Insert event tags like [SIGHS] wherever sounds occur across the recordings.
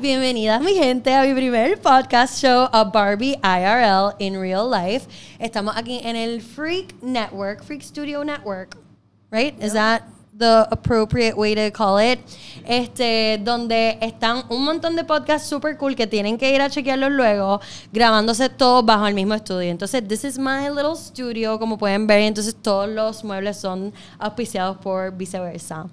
Bienvenidas mi gente a mi primer podcast show a Barbie IRL in real life. Estamos aquí en el Freak Network, Freak Studio Network, right? Is that the appropriate way to call it? Este, donde están un montón de podcasts super cool que tienen que ir a chequearlos luego, grabándose todos bajo el mismo estudio. Entonces, this is my little studio, como pueden ver. Entonces, todos los muebles son auspiciados por viceversa.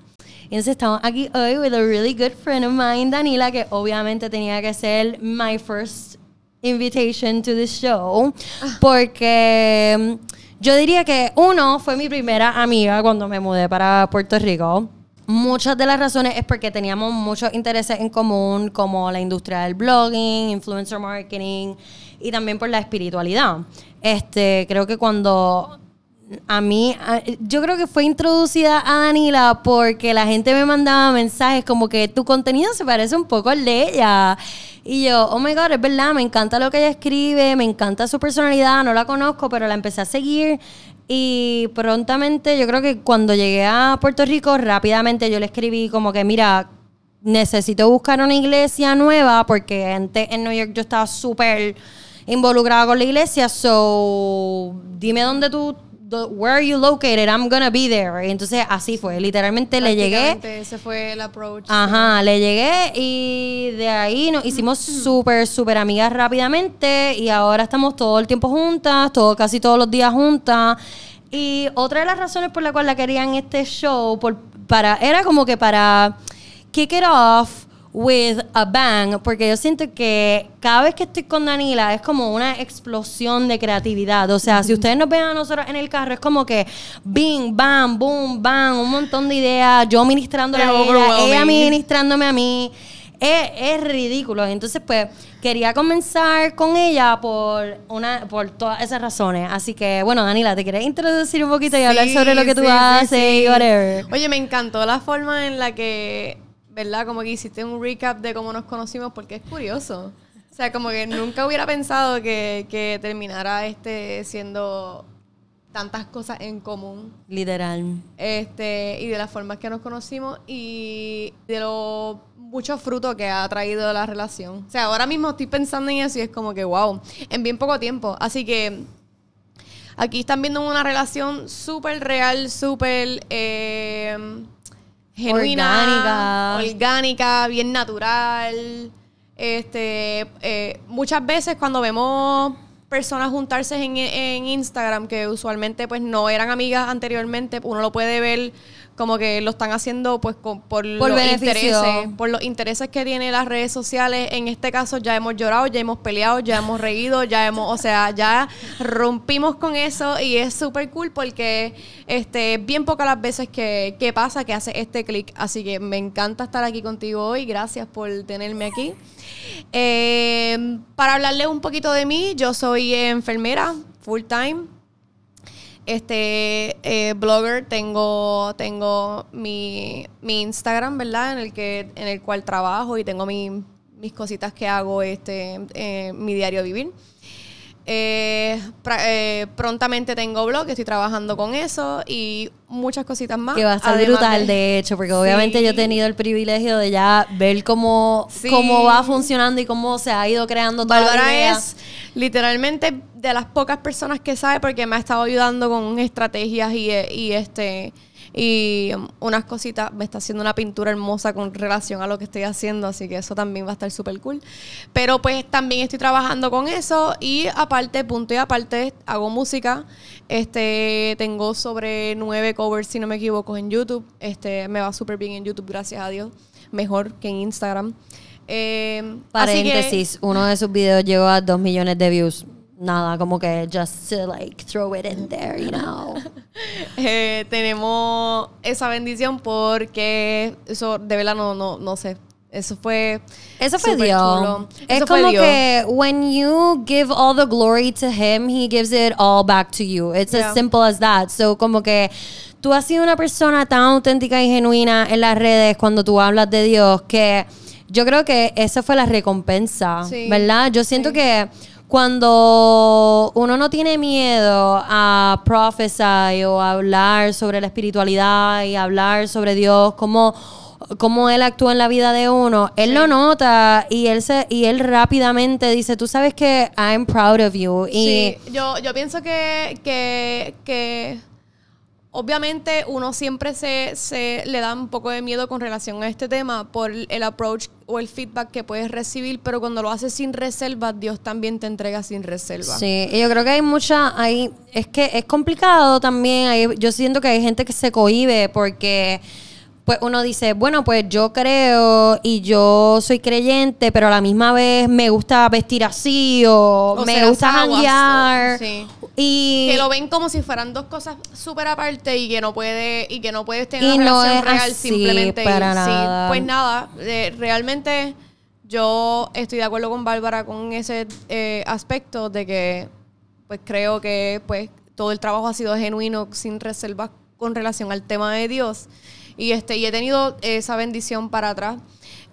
Entonces estamos aquí hoy with a really good friend of mine, Danila, que obviamente tenía que ser my first invitation to the show, porque mm, yo diría que uno fue mi primera amiga cuando me mudé para Puerto Rico. Muchas de las razones es porque teníamos muchos intereses en común, como la industria del blogging, influencer marketing y también por la espiritualidad. Este, creo que cuando a mí, yo creo que fue introducida a Danila porque la gente me mandaba mensajes como que tu contenido se parece un poco al de ella. Y yo, oh my god, es verdad, me encanta lo que ella escribe, me encanta su personalidad, no la conozco, pero la empecé a seguir. Y prontamente, yo creo que cuando llegué a Puerto Rico, rápidamente yo le escribí como que, mira, necesito buscar una iglesia nueva porque antes en New York yo estaba súper involucrada con la iglesia, so dime dónde tú where are you located? I'm gonna be there. Y entonces así fue, literalmente le llegué. Ese fue el approach. Ajá, le llegué y de ahí nos hicimos [CLEARS THROAT] súper, súper amigas rápidamente y ahora estamos todo el tiempo juntas, todo, casi todos los días juntas. Y otra de las razones por la cual la querían este show, por, para, era como que para kick it off with a bang, porque yo siento que cada vez que estoy con Danila es como una explosión de creatividad. O sea, si ustedes nos ven a nosotros en el carro, es como que bing, bam, boom, bam, un montón de ideas, yo ministrándole a ella, ella ministrándome a mí. Es, es, ridículo. Entonces, pues, quería comenzar con ella por una por todas esas razones. Así que, bueno, Danila, ¿te quieres introducir un poquito y hablar sobre lo que tú haces y whatever? Oye, me encantó la forma en la que ¿verdad? Como que hiciste un recap de cómo nos conocimos porque es curioso. O sea, como que nunca hubiera pensado que, que terminara este siendo tantas cosas en común. Literal. Este, y de las formas que nos conocimos y de los muchos frutos que ha traído la relación. O sea, ahora mismo estoy pensando en eso y es como que, wow, en bien poco tiempo. Así que aquí están viendo una relación súper real, súper... Eh, genuina, orgánica. bien natural. Este, eh, muchas veces cuando vemos personas juntarse en, en, Instagram que usualmente pues no eran amigas anteriormente, uno lo puede ver como que lo están haciendo pues por, los intereses, por los intereses que tiene las redes sociales. En este caso ya hemos llorado, ya hemos peleado, ya hemos reído, ya hemos, o sea, ya rompimos con eso y es súper cool porque este bien pocas las veces que, que pasa que hace este clic. Así que me encanta estar aquí contigo hoy. Gracias por tenerme aquí. Eh, para hablarles un poquito de mí, yo soy enfermera full time este eh, blogger tengo tengo mi, mi, Instagram verdad en el que en el cual trabajo y tengo mis cositas que hago este mi diario vivir eh, eh, prontamente tengo blog, estoy trabajando con eso y muchas cositas más. Que va a estar brutal, de, hecho, porque obviamente yo he tenido el privilegio de ya ver cómo, cómo va funcionando y cómo se ha ido creando toda la es literalmente de las pocas personas que sabe porque me ha estado ayudando con estrategias y, y este y unas cositas, me está haciendo una pintura hermosa con relación a lo que estoy haciendo, así que eso también va a estar súper cool. Pero pues también estoy trabajando con eso y aparte, punto y aparte, hago música. Este, tengo sobre nueve covers, si no me equivoco, en YouTube. Este, me va súper bien en YouTube, gracias a Dios. Mejor que en Instagram. Eh, Paréntesis, uno de sus videos llegó a dos millones de views nada, como que just to like throw it in there, you know. [LAUGHS] eh, tenemos esa bendición porque eso de verdad no, no, no sé. Eso fue Eso fue Dios. Es como que when you give all the glory to him, he gives it all back to you. It's as simple as that. So como que tú has sido una persona tan auténtica y genuina en las redes cuando tú hablas de Dios que yo creo que esa fue la recompensa, ¿verdad? Yo siento que cuando uno no tiene miedo a prophesy o a hablar sobre la espiritualidad y hablar sobre Dios, como cómo él actúa en la vida de uno, él lo nota y él se y él rápidamente dice, tú sabes que I'm proud of you. Y Sí, yo, yo pienso que, que, que obviamente uno siempre se, se le da un poco de miedo con relación a este tema por el approach o el feedback que puedes recibir, pero cuando lo haces sin reserva, Dios también te entrega sin reserva. Sí, y yo creo que hay mucha, hay, es que es complicado también, hay- yo siento que hay gente que se cohíbe porque pues uno dice, bueno, pues yo creo y yo soy creyente, pero a la misma vez me gusta vestir así o, O me gusta janguear. sí. Y Que lo ven como si fueran dos cosas súper aparte y que no puede y que no puedes tener Y una no relación es real así simplemente para. Sí, nada. pues nada, eh, realmente yo estoy de acuerdo con Bárbara con ese eh, aspecto de que pues creo que pues todo el trabajo ha sido genuino sin reservas con relación al tema de Dios y este y he tenido esa bendición para atrás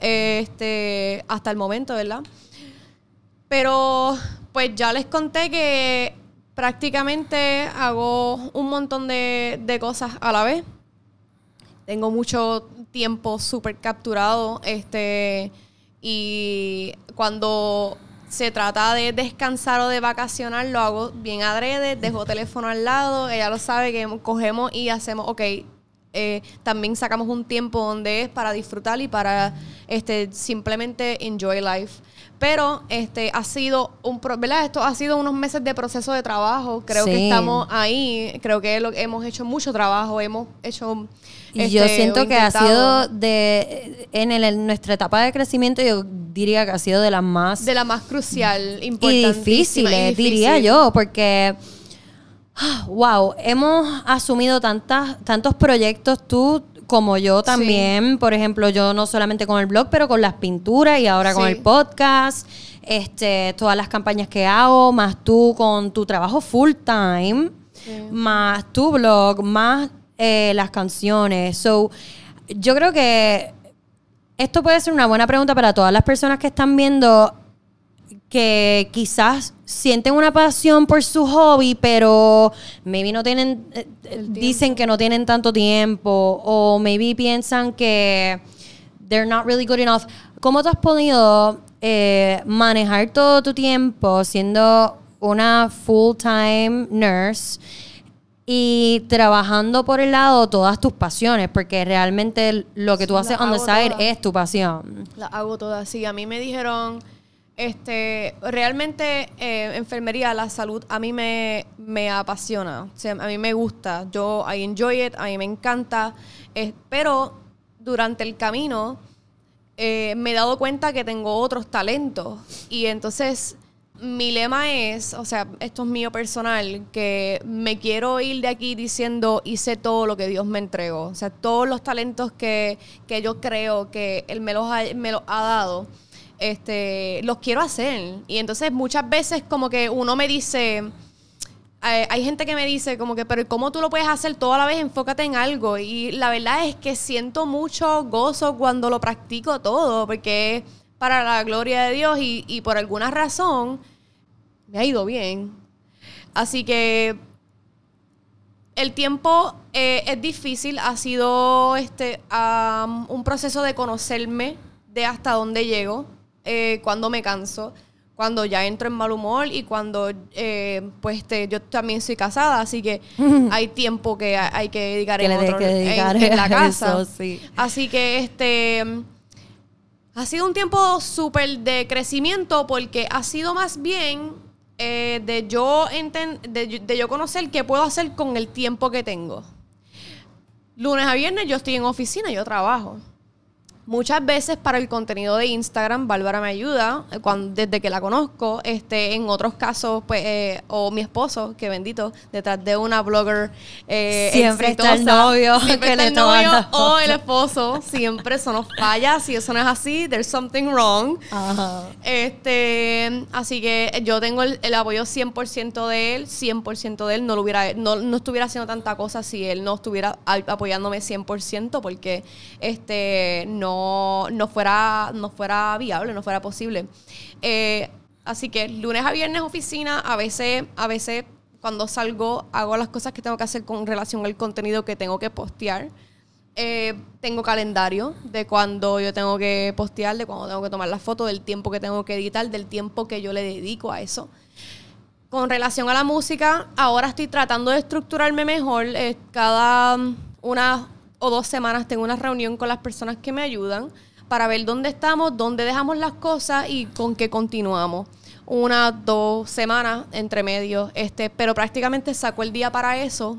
este hasta el momento verdad pero pues ya les conté que prácticamente hago un montón de, de cosas a la vez. Tengo mucho tiempo súper capturado. Este, y cuando se trata de descansar o de vacacionar, lo hago bien adrede, dejo teléfono al lado, ella lo sabe que cogemos y hacemos, ok, eh, también sacamos un tiempo donde es para disfrutar y para este simplemente enjoy life. Pero este ha sido un pro- ¿verdad? Esto ha sido unos meses de proceso de trabajo. Creo que estamos ahí. Creo que lo, hemos hecho mucho trabajo. Hemos hecho. Y yo este, siento que ha sido de en, el- en nuestra etapa de crecimiento yo diría que ha sido de las más de la más crucial, y importantísima difíciles, y diría yo, porque wow, hemos asumido tantas tantos proyectos tú como yo también, por ejemplo, yo no solamente con el blog, pero con las pinturas y ahora con el podcast, este, todas las campañas que hago, más tú con tu trabajo full time, más tu blog, más eh, las canciones. So, yo creo que esto puede ser una buena pregunta para todas las personas que están viendo que quizás sienten una pasión por su hobby, pero maybe no tienen, eh, eh, dicen que no tienen tanto tiempo o maybe piensan que they're not really good enough. ¿Cómo tú has podido eh, manejar todo tu tiempo siendo una full-time nurse y trabajando por el lado todas tus pasiones? Porque realmente lo que tú haces on the side es tu pasión. La hago todas. Sí, a mí me dijeron, este, realmente eh, enfermería, la salud, a mí me, me apasiona. O sea, a mí me gusta. Yo, I enjoy it, a mí me encanta. Eh, pero durante el camino eh, me he dado cuenta que tengo otros talentos. Y entonces mi lema es, o sea, esto es mío personal, que me quiero ir de aquí diciendo hice todo lo que Dios me entregó. O sea, todos los talentos que, que yo creo que Él me los ha, me los ha dado, este, los quiero hacer. Y entonces muchas veces como que uno me dice... hay gente que me dice como que, pero ¿cómo tú lo puedes hacer toda la vez? Enfócate en algo. Y la verdad es que siento mucho gozo cuando lo practico todo, porque para la gloria de Dios y, por alguna razón me ha ido bien. Así que el tiempo eh, es difícil, ha sido este am, un proceso de conocerme, de hasta dónde llego, eh, cuando me canso, cuando ya entro en mal humor y cuando eh, pues este, yo también soy casada, así que [LAUGHS] hay tiempo que ha- hay que dedicar Que en, otro- que dedicar en la [LAUGHS] casa. eso, sí. Así que este ha sido un tiempo súper de crecimiento porque ha sido más bien eh, de, yo enten- de, de yo conocer qué puedo hacer con el tiempo que tengo. Lunes a viernes yo estoy en oficina, yo trabajo. Muchas veces para el contenido de Instagram, Bárbara me ayuda eh, cuando, desde que la conozco. Este, en otros casos, pues, eh, o mi esposo, que bendito, detrás de una blogger eh, Siempre está el novio siempre que está le el novio o el esposo. Siempre eso nos falla. Si eso no es así, there's something wrong. Ajá. Este, así que yo tengo el, el apoyo 100% de él, 100% de él. No, lo hubiera, no, no estuviera haciendo tanta cosa si él no estuviera apoyándome 100% porque este, no, no, fuera, no fuera viable, no fuera posible. Eh, así que lunes a viernes oficina, a veces, a veces cuando salgo hago las cosas que tengo que hacer con relación al contenido que tengo que postear. eh, tengo calendario de cuando yo tengo que postear, de cuando tengo que tomar la foto, del tiempo que tengo que editar, del tiempo que yo le dedico a eso. Con relación a la música, ahora estoy tratando de estructurarme mejor. Eh, cada una o dos semanas tengo una reunión con las personas que me ayudan para ver dónde estamos, dónde dejamos las cosas y con qué continuamos. Una, dos semanas entre medio, este, pero prácticamente saco el día para eso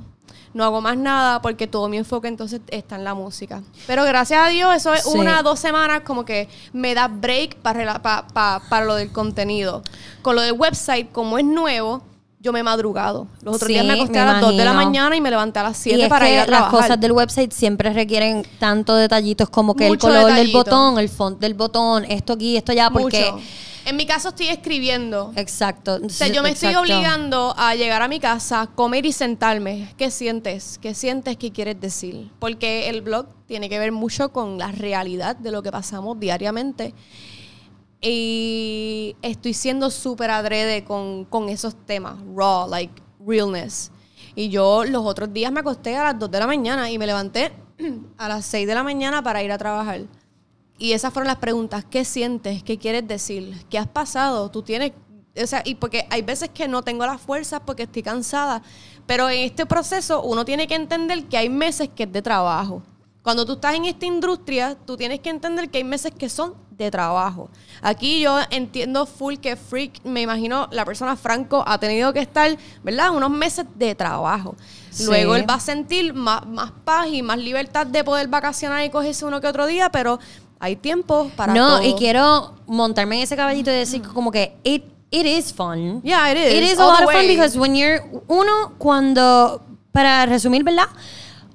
no hago más nada porque todo mi enfoque entonces está en la música. Pero gracias a Dios, eso es Sí. una, dos semanas como que me da break para, pa- pa- para lo del contenido. Con lo del website, como es nuevo, yo me he madrugado. Los otros Sí, días me acosté me a las 2 de la imagino. mañana y me levanté a las Y 7 es para que ir a las trabajar. cosas del website siempre requieren tanto detallitos como que Mucho el color detallito. del botón, el font del botón, esto aquí, esto allá, porque... Mucho. En mi caso estoy escribiendo. Exacto. O sea, yo me estoy obligando a llegar a mi casa, comer y sentarme. ¿Qué sientes? ¿Qué sientes? ¿Qué quieres decir? Porque el blog tiene que ver mucho con la realidad de lo que pasamos diariamente. Y estoy siendo súper adrede con, con esos temas, raw, like realness. Y yo los otros días me acosté a las 2 de la mañana y me levanté [CLEARS THROAT] a las 6 de la mañana para ir a trabajar. Y esas fueron las preguntas. ¿Qué sientes? ¿Qué quieres decir? ¿Qué has pasado? Tú tienes... O sea, y porque hay veces que no tengo las fuerzas porque estoy cansada. Pero en este proceso uno tiene que entender que hay meses que es de trabajo. Cuando tú estás en esta industria, tú tienes que entender que hay meses que son de trabajo. Aquí yo entiendo full que Freak, me imagino la persona Franco ha tenido que estar, ¿verdad? Unos meses de trabajo. Sí. Luego él va a sentir más, más paz y más libertad de poder vacacionar y cogerse uno que otro día, pero hay tiempo para no, todo. y quiero montarme en ese caballito y decir como que it, it is fun. Yeah, it is. It is a lot of fun because when you're uno cuando para resumir, ¿verdad?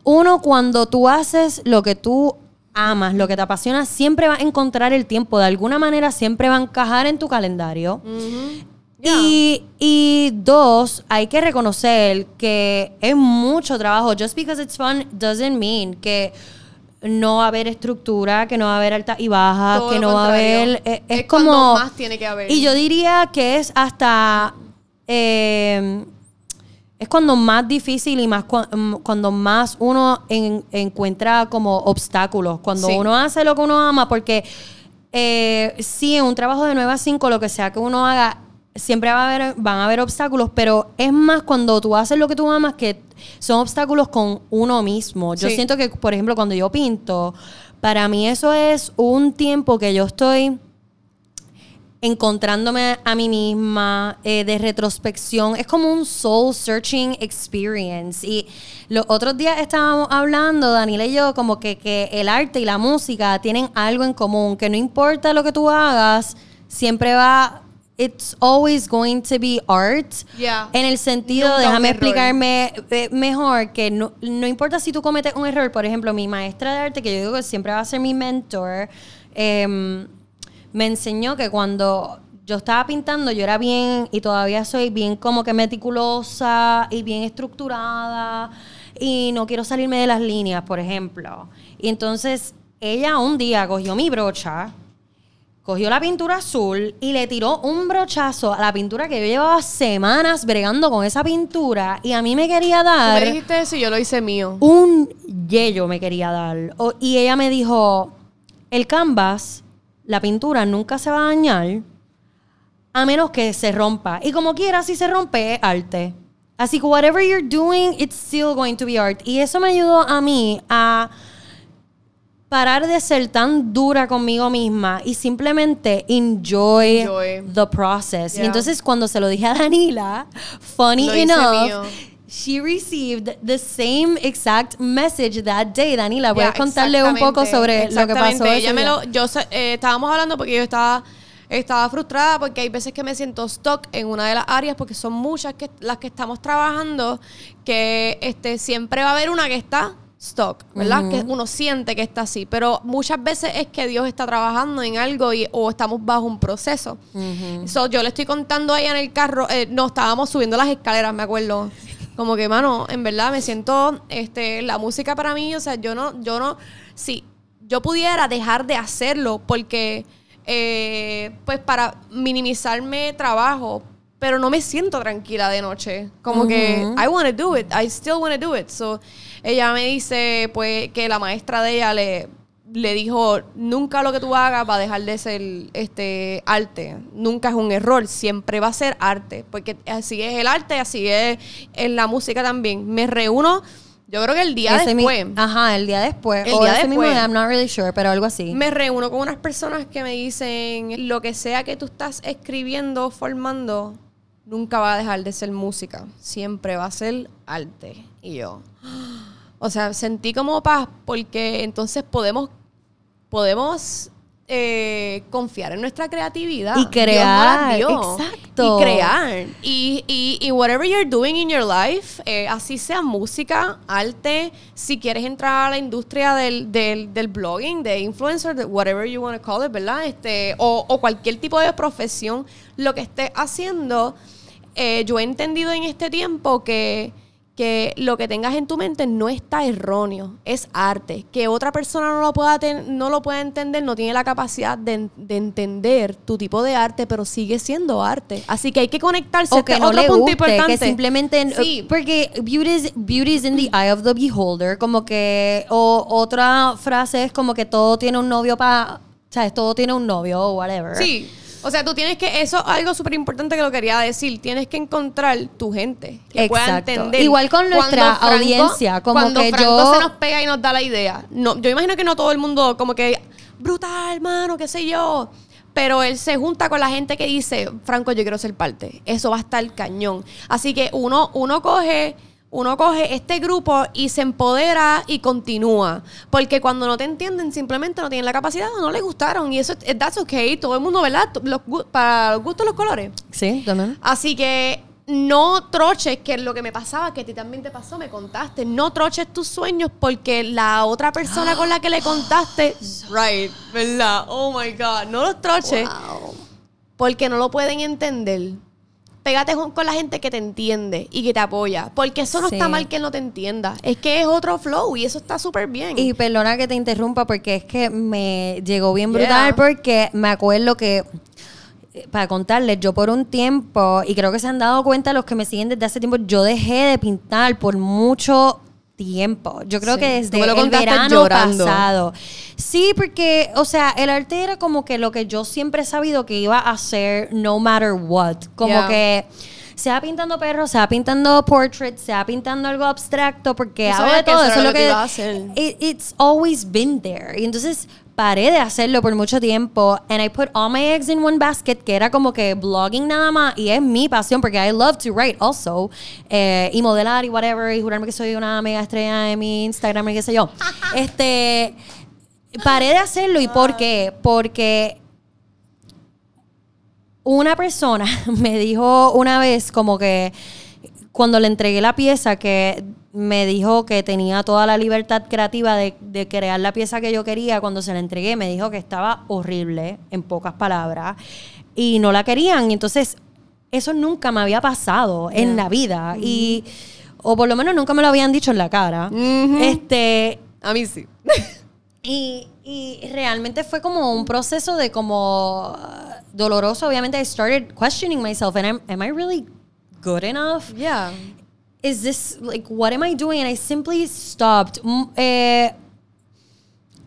Uno cuando tú haces lo que tú amas, lo que te apasiona, siempre va a encontrar el tiempo, de alguna manera siempre va a encajar en tu calendario. Yeah. Y, y dos, hay que reconocer que es mucho trabajo. Just because it's fun doesn't mean que no va a haber estructura, que no va a haber altas y Todo que no va a haber... eh, es, Es como... más tiene que haber. Y yo diría que es hasta... eh, es cuando más difícil y más mm, cuando más uno en- encuentra como obstáculos. Cuando Sí. uno hace lo que uno ama, porque eh, sí, en un trabajo de 9 a 5, lo que sea que uno haga, siempre va a haber, van a haber obstáculos, pero es más cuando tú haces lo que tú amas que son obstáculos con uno mismo. Yo Sí. siento que, por ejemplo, cuando yo pinto, para mí eso es un tiempo que yo estoy encontrándome a mí misma, eh, de retrospección. Es como un soul searching experience. Y los otros días estábamos hablando, Daniela y yo, como que, que el arte y la música tienen algo en común, que no importa lo que tú hagas, siempre va... It's always going to be art. Yeah. En el sentido, Nunca un déjame explicarme eh, mejor, que no, no importa si tú cometes un error, por ejemplo, mi maestra de arte, que yo digo que siempre va a ser mi mentor, em, me enseñó que cuando yo estaba pintando, yo era bien, y todavía soy bien como que meticulosa y bien estructurada, y no quiero salirme de las líneas, por ejemplo. Y entonces ella un día cogió mi brocha, cogió la pintura azul y le tiró un brochazo a la pintura que yo llevaba semanas bregando con esa pintura y a mí me quería Tú dar me dijiste eso y yo lo hice mío. un yello me quería dar. Y ella me dijo, el canvas, la pintura nunca se va a dañar a menos que se rompa. Y como quiera, si se rompe, es arte. Así que whatever you're doing, it's still going to be art. Y eso me ayudó a mí a parar de ser tan dura conmigo misma y simplemente enjoy, Enjoy. the process. Yeah. Y entonces cuando se lo dije a Danila, funny Lo enough. She received the same exact message that day. Danila, ¿puedes Ya, contarle un poco sobre lo que pasó? Ella me lo, yo eh, estábamos hablando porque yo estaba, estaba frustrada porque hay veces que me siento stuck en una de las áreas porque son muchas que, las que estamos trabajando que este, siempre va a haber una que está stuck, ¿verdad? Que uno siente que está así, pero muchas veces es que Dios está trabajando en algo y, o estamos bajo un proceso. So, yo le estoy contando a ella en el carro, eh, no, estábamos subiendo las escaleras, me acuerdo. Como que, mano, en verdad me siento, este, la música para mí, o sea, yo no, yo no, si yo pudiera dejar de hacerlo porque, eh, pues para minimizarme trabajo, pero no me siento tranquila de noche. Como que I want to do it, I still want to do it. So ella me dice pues que la maestra de ella le le dijo, nunca lo que tú hagas va a dejar de ser este arte, nunca es un error, siempre va a ser arte, porque así es el arte, así es en la música también. Me reúno yo creo que el día Ese mi- después. ajá, el día después. El o día ese mismo después. día, I'm not really sure, pero algo así. Me reúno con unas personas que me dicen, lo que sea que tú estás escribiendo, formando, nunca va a dejar de ser música, siempre va a ser arte. Y yo, o sea, sentí como paz porque entonces podemos, podemos eh, confiar en nuestra creatividad. Y Dios crear, dio. exacto. Y crear. Y, y, y whatever you're doing in your life, eh, así sea música, arte, si quieres entrar a la industria del, del, del blogging, de influencer, de whatever you want to call it, ¿verdad? Este, o, o cualquier tipo de profesión, lo que estés haciendo, eh, yo he entendido en este tiempo que que lo que tengas en tu mente no está erróneo, es arte. Que otra persona no lo pueda, ten- no lo pueda entender, no tiene la capacidad de, de entender tu tipo de arte, pero sigue siendo arte. Así que hay que conectarse. o que Este no otro le punto guste, importante. que simplemente Sí. porque beauty is, beauty is in the eye of the beholder, como que o otra frase es como que todo tiene un novio para, sabes, todo tiene un novio o whatever. Sí. O sea, tú tienes que, eso es algo súper importante que lo quería decir, tienes que encontrar tu gente que pueda entender. Igual con nuestra audiencia, como cuando que Franco yo- se nos pega y nos da la idea. No, yo imagino que no todo el mundo como que, brutal, hermano, qué sé yo. Pero él se junta con la gente que dice, Franco, yo quiero ser parte. Eso va a estar cañón. Así que uno, uno coge... Uno coge este grupo y se empodera y continúa. Porque cuando no te entienden, simplemente no tienen la capacidad o no les gustaron. Y eso, es- that's okay. Todo el mundo, ¿verdad? Los para los gustos, los colores. Sí, también. Así que no troches, que es lo que me pasaba, que a ti también te pasó, me contaste. No troches tus sueños porque la otra persona con la que le contaste. [GASPS] right, ¿verdad? Oh my God. No los troches porque no lo pueden entender. Pégate con la gente que te entiende y que te apoya. Porque eso no Sí. está mal que no te entienda. Es que es otro flow y eso está súper bien. Y perdona que te interrumpa porque es que me llegó bien Yeah. brutal porque me acuerdo que eh, para contarles, yo por un tiempo, y creo que se han dado cuenta los que me siguen desde hace tiempo, yo dejé de pintar por mucho tiempo. Yo creo Sí. que desde el verano llorando. pasado. Sí, porque, o sea, el arte era como que lo que yo siempre he sabido que iba a hacer no matter what. Como Yeah. que sea pintando perros, sea pintando portraits, sea pintando algo abstracto, porque que todo. eso es lo que it- it's always been there. Y entonces paré de hacerlo por mucho tiempo. And I put all my eggs in one basket, que era como que blogging nada más. Y es mi pasión, porque I love to write also. eh, y modelar y whatever. Y jurarme que soy una mega estrella en mi Instagram y qué sé yo. [LAUGHS] este. Paré de hacerlo. ¿Y por qué? Porque una persona [LAUGHS] me dijo una vez como que cuando le entregué la pieza que me dijo que tenía toda la libertad creativa de, de crear la pieza que yo quería, cuando se la entregué me dijo que estaba horrible, en pocas palabras, y no la querían. Entonces eso nunca me había pasado en la vida. Y, o por lo menos nunca me lo habían dicho en la cara. Este, a mí sí. [LAUGHS] y, y realmente fue como un proceso de como doloroso. Obviamente, I started questioning myself and I'm, am I really good enough? Yeah. Is this like what am I doing? And I simply stopped. Mm, eh,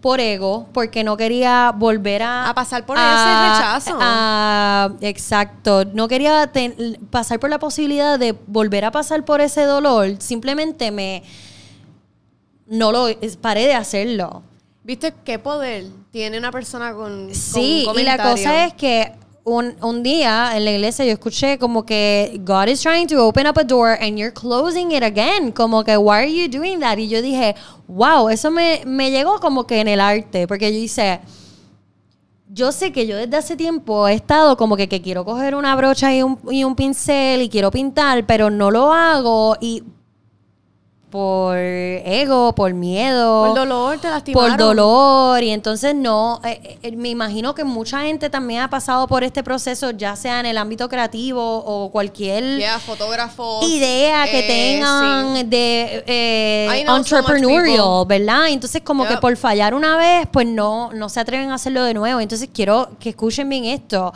por ego, porque no quería volver a... A pasar por ese rechazo. a- exacto. No quería ten- pasar por la posibilidad de volver a pasar por ese dolor. Simplemente me... No lo... Paré de hacerlo. ¿Viste qué poder tiene una persona con, con Sí, un y la cosa es que un, un día en la iglesia yo escuché como que God is trying to open up a door and you're closing it again. Como que, why are you doing that? Y yo dije, wow, eso me, me llegó como que en el arte, porque yo hice, yo sé que yo desde hace tiempo he estado como que, que quiero coger una brocha y un, y un pincel y quiero pintar, pero no lo hago y por ego, por miedo Por dolor te lastimaron. por dolor y entonces no eh, eh, me imagino que mucha gente también ha pasado por este proceso ya sea en el ámbito creativo o cualquier Yeah, fotógrafos. idea que eh, tengan sí. de eh, so entrepreneurial verdad entonces como que por fallar una vez pues no no se atreven a hacerlo de nuevo entonces quiero que escuchen bien esto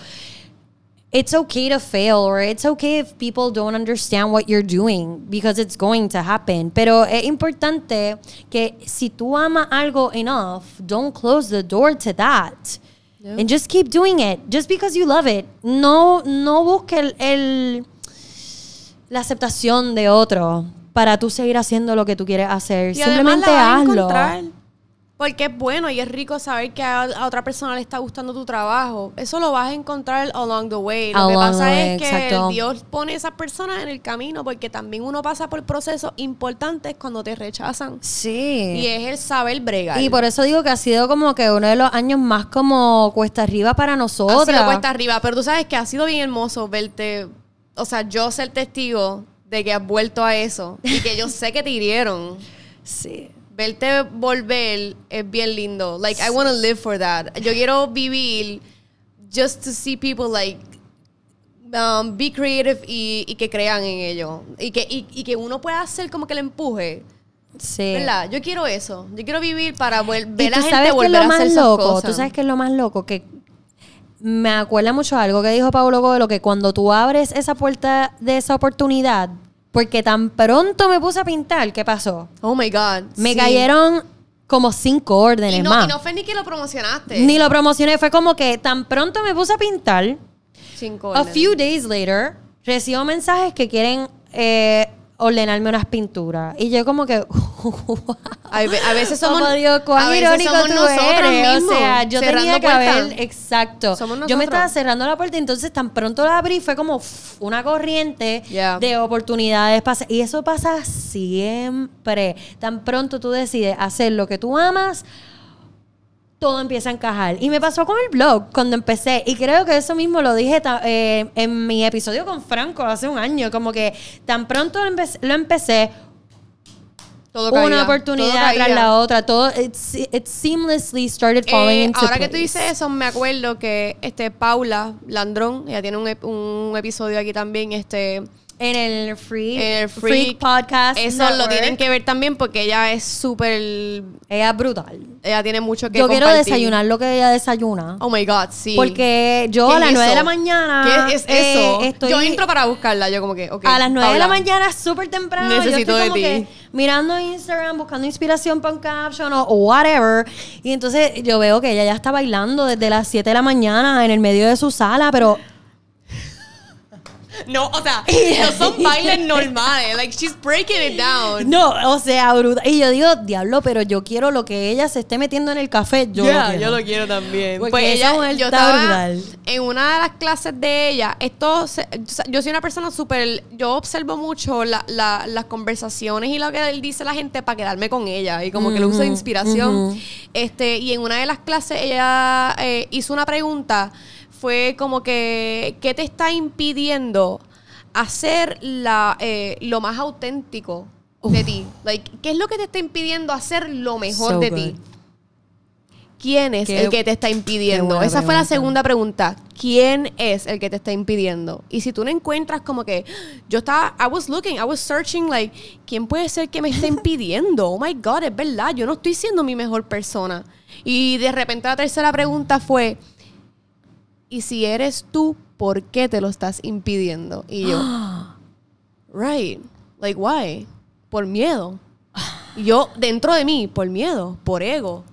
it's okay to fail or it's okay if people don't understand what you're doing because it's going to happen. Pero es importante que si tú amas algo enough, don't close the door to that. And just keep doing it just because you love it. No, no busque el, el- la aceptación de otro para tú seguir haciendo lo que tú quieres hacer. Y Simplemente hazlo. Porque es bueno y es rico saber que a, a otra persona le está gustando tu trabajo. Eso lo vas a encontrar along the way. Lo que pasa way, es que exacto. Dios pone esas personas en el camino porque también uno pasa por procesos importantes cuando te rechazan. Sí. Y es el saber bregar. Y por eso digo que ha sido como que uno de los años más como cuesta arriba para ha nosotras. sido cuesta arriba, pero tú sabes que ha sido bien hermoso verte, o sea, yo ser testigo de que has vuelto a eso y que yo sé que te hirieron. [LAUGHS] Sí. Verte volver es bien lindo. Like, I want to live for that. Yo quiero vivir just to see people, like, um, be creative y, y que crean en ello. Y que, y, y que uno pueda hacer como que le empuje. Sí. ¿Verdad? Yo quiero eso. Yo quiero vivir para Y ver a la gente volver a hacer esas loco. cosas. Tú sabes que es lo más loco que me acuerda mucho algo que dijo Pablo Coelho que cuando tú abres esa puerta de esa oportunidad, porque tan pronto me puse a pintar, ¿qué pasó? Oh my God. Me sí. cayeron como cinco órdenes Y no, más. y no fue ni que lo promocionaste. Ni lo promocioné, fue como que tan pronto me puse a pintar. Cinco A órdenes. few days later, recibo mensajes que quieren eh, ordenarme unas pinturas. Y yo como que... [LAUGHS] A veces somos, digo, cuán a veces irónico somos tú nosotros eres. mismos, o sea, yo cerrando tenía que haber... Exacto. Somos Yo me estaba cerrando la puerta y entonces tan pronto la abrí fue como una corriente Yeah. de oportunidades. Y eso pasa siempre. Tan pronto tú decides hacer lo que tú amas todo empieza a encajar. Y me pasó con el blog cuando empecé. Y creo que eso mismo lo dije eh, en mi episodio con Franco hace un año. Como que tan pronto lo empecé, lo empecé Todo una caía, oportunidad todo tras la otra. Todo, it, it seamlessly started falling Eh, into ahora que tú place. dices eso, me acuerdo que este Paula Landrón, ella tiene un, un episodio aquí también, este En el Freak, Freak Podcast. Eso lo tienen que ver también porque ella es súper Ella es brutal. ella tiene mucho que Yo quiero desayunar lo que ella desayuna. Oh my god, sí. Porque yo ¿Qué a es las 9 de la mañana. ¿Qué es eh, eso? estoy- Yo entro para buscarla, yo como que, a las 9 de la mañana, súper temprano. Necesito yo de estoy como ti. que mirando Instagram, buscando inspiración para un caption o, o whatever. Y entonces yo veo que ella ya está bailando desde las 7 de la mañana en el medio de su sala, pero No, o sea, [LAUGHS] no son bailes [LAUGHS] normales. Like, she's breaking it down. no, o sea, brutal. Y yo digo, diablo, pero yo quiero lo que ella se esté metiendo en el café. Yo Yeah, lo quiero. yo lo quiero también. Porque pues ella, yo está estaba brutal. en una de las clases de ella, esto, se- yo soy una persona súper, yo observo mucho la- la- las conversaciones y lo que él dice la gente para quedarme con ella y como que lo uso de inspiración. este Y en una de las clases ella eh, hizo una pregunta, fue como que, ¿qué te está impidiendo hacer la, eh, lo más auténtico de ti? Like, ¿Qué es lo que te está impidiendo hacer lo mejor So de good. ti? ¿Quién es Qué- el que te está impidiendo? Esa fue la segunda pregunta. ¿Quién es el que te está impidiendo? Y si tú no encuentras como que [GASPS] yo estaba, I was looking, I was searching like, ¿quién puede ser que me está [LAUGHS] impidiendo? Oh my God, es verdad, yo no estoy siendo mi mejor persona. Y de repente la tercera pregunta fue, ¿y si eres tú, por qué te lo estás impidiendo? Y yo, [GASPS] right, like why? Por miedo. Y yo, dentro de mí, por miedo, por ego.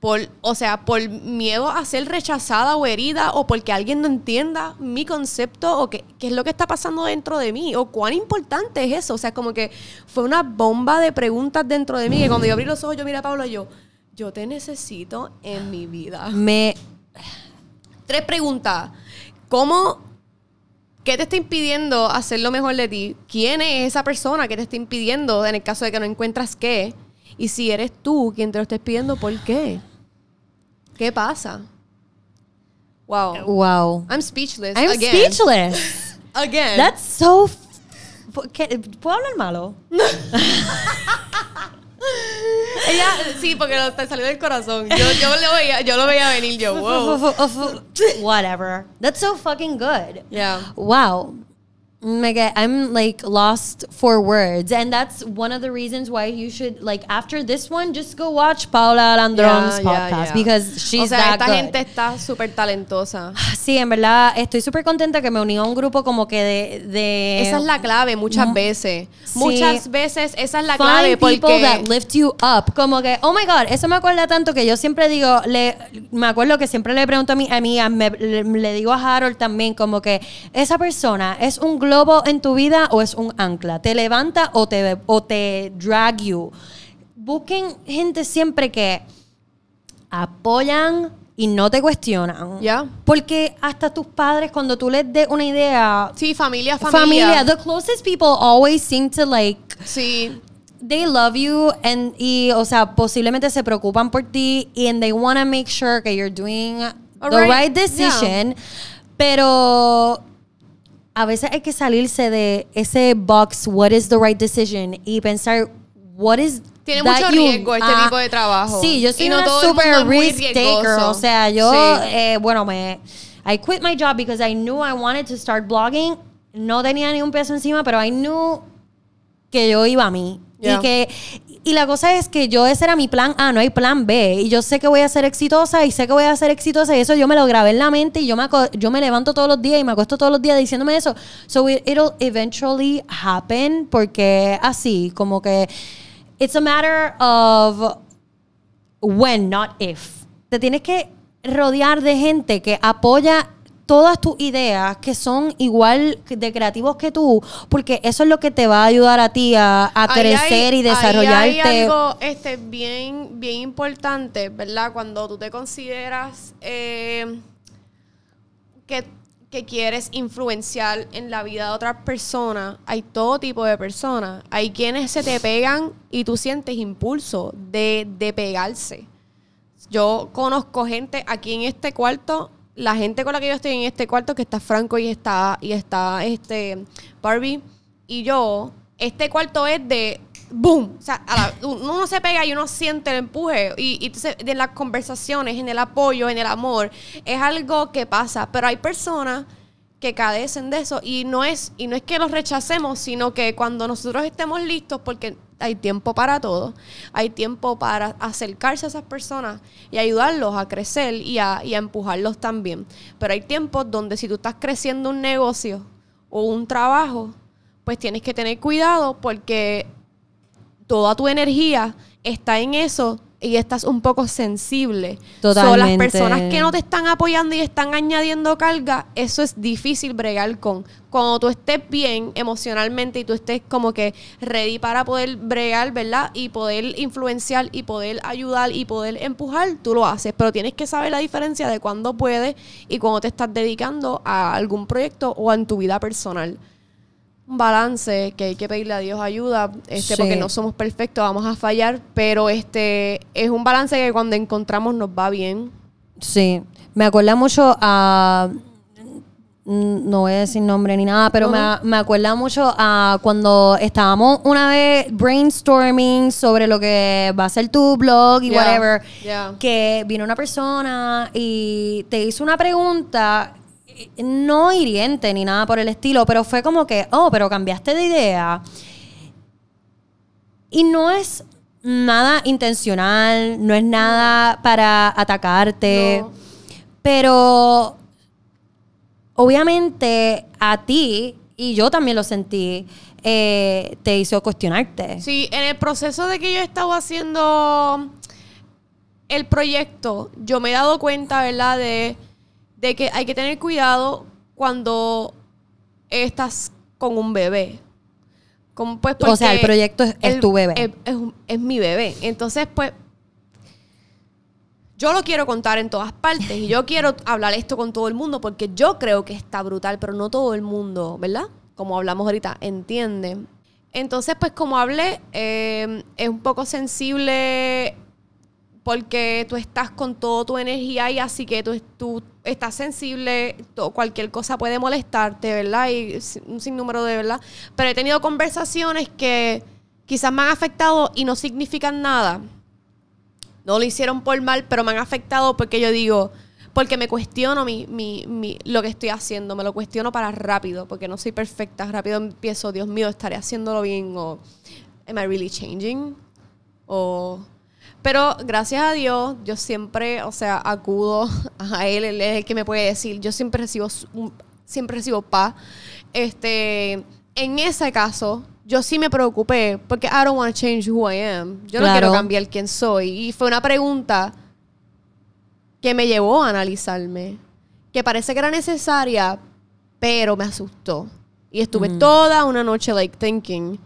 Por, o sea, por miedo a ser rechazada o herida o porque alguien no entienda mi concepto o qué, qué es lo que está pasando dentro de mí o cuán importante es eso. O sea, como que fue una bomba de preguntas dentro de mí que cuando yo abrí los ojos, yo miré a Pablo y yo, yo te necesito en mi vida. Me. Tres preguntas. ¿Cómo, qué te está impidiendo hacer lo mejor de ti? ¿Quién es esa persona que te está impidiendo en el caso de que no encuentras qué? Y si eres tú quien te lo estés pidiendo, ¿por qué? ¿Qué pasa? Wow. Wow. I'm speechless. I'm again. speechless. [LAUGHS] Again. That's so. f- ¿Qué- ¿Puedo hablar malo? [LAUGHS] [LAUGHS] Ella, sí, porque lo, te salió del corazón. Yo, yo, lo veía, yo lo veía venir yo. [LAUGHS] Wow. Whatever. That's so fucking good. Yeah. Wow. Me get, I'm like lost for words. And that's one of the reasons why you should, like, after this one, just go watch Paula Landron's Yeah, yeah, podcast yeah. because she's o sea, that esta good. gente está súper talentosa. [SIGHS] Sí, en verdad, estoy súper contenta que me uní a un grupo como que de... de Esa es la clave muchas veces. sí. Muchas veces esa es la Find clave people porque that lift you up. Como que, oh my God, eso me acuerda tanto que yo siempre digo, le, me acuerdo que siempre le pregunto a mi amiga, me- le, le digo a Harold también, como que esa persona es un globo en tu vida o es un ancla. Te levanta o te, o te drag you. Busquen gente siempre que apoyan y no te cuestionan. Ya. Porque hasta tus padres, cuando tú les des una idea, sí, familia, familia, familia. the closest people always seem to like Sí. they love you and y o sea posiblemente se preocupan por ti and they want to make sure que you're doing the right decision pero a veces hay que salirse de ese box what is the right decision y pensar what is Tiene mucho you- riesgo este Ah, tipo de trabajo. sí yo soy Y no una todo super risk taker o sea yo Sí. eh, bueno me I quit my job because I knew I wanted to start blogging no tenía ni un peso encima pero I knew que yo iba a mí. Yeah. Y que y la cosa es que yo ese era mi plan A, no hay plan B. Y yo sé que voy a ser exitosa y sé que voy a ser exitosa y eso yo me lo grabé en la mente y yo me, yo me levanto todos los días y me acuesto todos los días diciéndome eso. So it, it'll eventually happen porque así, como que it's a matter of when, not if. Te tienes que rodear de gente que apoya todas tus ideas que son igual de creativos que tú, porque eso es lo que te va a ayudar a ti a, crecer hay- y desarrollarte. Hay algo este, bien, bien importante, ¿verdad? Cuando tú te consideras eh, que, que quieres influenciar en la vida de otras personas, hay todo tipo de personas. Hay quienes se te pegan y tú sientes impulso de, de pegarse. Yo conozco gente aquí en este cuarto, la gente con la que yo estoy en este cuarto, que está Franco y está, y está este Barbie y yo, este cuarto es de boom. O sea, a la- uno se pega y uno siente el empuje. Y, y entonces, de las conversaciones, en el apoyo, en el amor, es algo que pasa. Pero hay personas que cadecen de eso y no es y no es que los rechacemos, sino que cuando nosotros estemos listos, porque hay tiempo para todo, hay tiempo para acercarse a esas personas y ayudarlos a crecer y a, y a empujarlos también. Pero hay tiempos donde si tú estás creciendo un negocio o un trabajo, pues tienes que tener cuidado porque toda tu energía está en eso y estás un poco sensible. So, las Totalmente. personas que no te están apoyando y están añadiendo carga, eso es difícil bregar con. Cuando tú estés bien emocionalmente y tú estés como que ready para poder bregar, ¿verdad? Y poder influenciar y poder ayudar y poder empujar, tú lo haces. Pero tienes que saber la diferencia de cuándo puedes y cuando te estás dedicando a algún proyecto o en tu vida personal un balance que hay que pedirle a Dios ayuda, este, Sí. porque no somos perfectos, vamos a fallar, pero este es un balance que cuando encontramos nos va bien. Sí, me acuerda mucho a... No voy a decir nombre ni nada, pero me, me acuerda mucho a cuando estábamos una vez brainstorming sobre lo que va a ser tu blog y Yeah, whatever. yeah. Que vino una persona y te hizo una pregunta, no hiriente ni nada por el estilo, pero fue como que, oh, pero cambiaste de idea. Y no es nada intencional, no es nada para atacarte. No. Pero obviamente a ti, y yo también lo sentí, eh, te hizo cuestionarte. Sí, en el proceso de que yo he estado haciendo el proyecto, yo me he dado cuenta, ¿verdad? De, de que hay que tener cuidado cuando estás con un bebé. Como, pues, O sea, el proyecto es- es tu bebé. Es, es un- es mi bebé. Entonces, pues, yo lo quiero contar en todas partes y yo [LAUGHS] quiero hablar esto con todo el mundo porque yo creo que está brutal, pero no todo el mundo, ¿verdad? Como hablamos ahorita, entiende. Entonces, pues como hablé, eh, es un poco sensible porque tú estás con toda tu energía y así que tú, tú estás sensible, cualquier cosa puede molestarte, ¿verdad? Y un sinnúmero de, ¿verdad? Pero he tenido conversaciones que quizás me han afectado y no significan nada. No lo hicieron por mal, pero me han afectado porque yo digo, porque me cuestiono mi, mi, mi- lo que estoy haciendo, me lo cuestiono para rápido, porque no soy perfecta, rápido empiezo, Dios mío, estaré haciéndolo bien o am I really changing? O pero gracias a Dios, yo siempre, o sea, acudo [LAUGHS] a él, él es el que me puede decir, yo siempre recibo siempre recibo paz. Este, en ese caso, yo sí me preocupé porque I don't want to change who I am. Yo no quiero cambiar quién soy y fue una pregunta que me llevó a analizarme, que parece que era necesaria, pero me asustó. Y estuve toda una noche like thinking,